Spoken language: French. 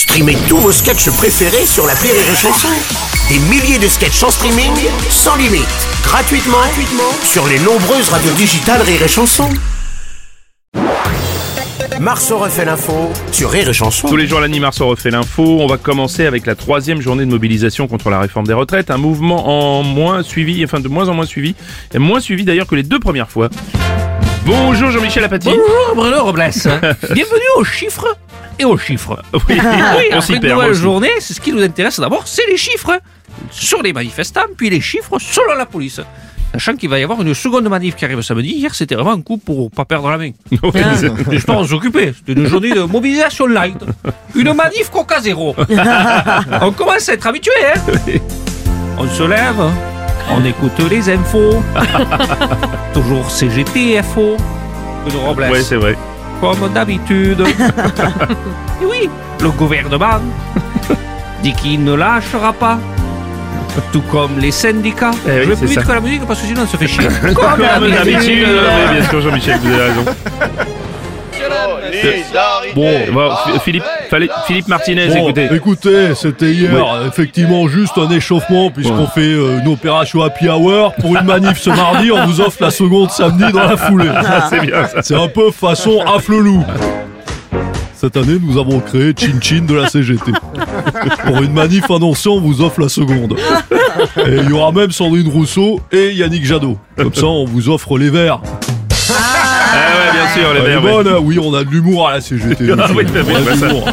Streamez tous vos sketchs préférés sur la Rire et Chanson. Des milliers de sketchs en streaming, sans limite, gratuitement, gratuitement sur les nombreuses radios digitales Rire et Chanson. Marceau refait l'info sur Rire et Chanson. Tous les jours l'année, Marceau refait l'info. On va commencer avec la troisième journée de mobilisation contre la réforme des retraites. Un mouvement en moins suivi, enfin de moins en moins suivi, et moins suivi d'ailleurs que les deux premières fois. Bonjour Jean-Michel Apathy. Bonjour Bruno Robles. Bienvenue aux chiffres et aux chiffres. Oui, Oui, on s'y perd. aussi. journée, c'est ce qui nous intéresse d'abord, c'est les chiffres sur les manifestants, puis les chiffres selon la police. Sachant qu'il va y avoir une seconde manif qui arrive samedi. Hier, c'était vraiment un coup pour pas perdre la main. C'est- J'espère on s'occuper. C'était une journée de mobilisation light. Une manif coca zéro. on commence à être habitué, hein On se lève, on écoute les infos. Toujours CGT, FO. Robles ouais, c'est vrai. Comme d'habitude. Et oui, le gouvernement dit qu'il ne lâchera pas. Tout comme les syndicats. Eh oui, Je vais plus vite ça. que la musique parce que sinon on se fait chier. Comme Comme d'habitude. bien sûr Jean-Michel, vous avez raison. Bon, Bon, F- Philippe, fallait- Philippe Martinez, Bon, écoutez. écoutez, c'était hier, effectivement juste un échauffement puisqu'on fait euh, une opération happy hour pour une manif ce mardi, on vous offre la seconde samedi dans la foulée. C'est bien ça. C'est un peu façon afflelou. Cette année, nous avons créé Chin Chin de la CGT. Pour une manif annoncée, on vous offre la seconde. Et il y aura même Sandrine Rousseau et Yannick Jadot. Comme ça, on vous offre les verts. Ah hein oui, on a de l'humour à la CGT. Ah bah.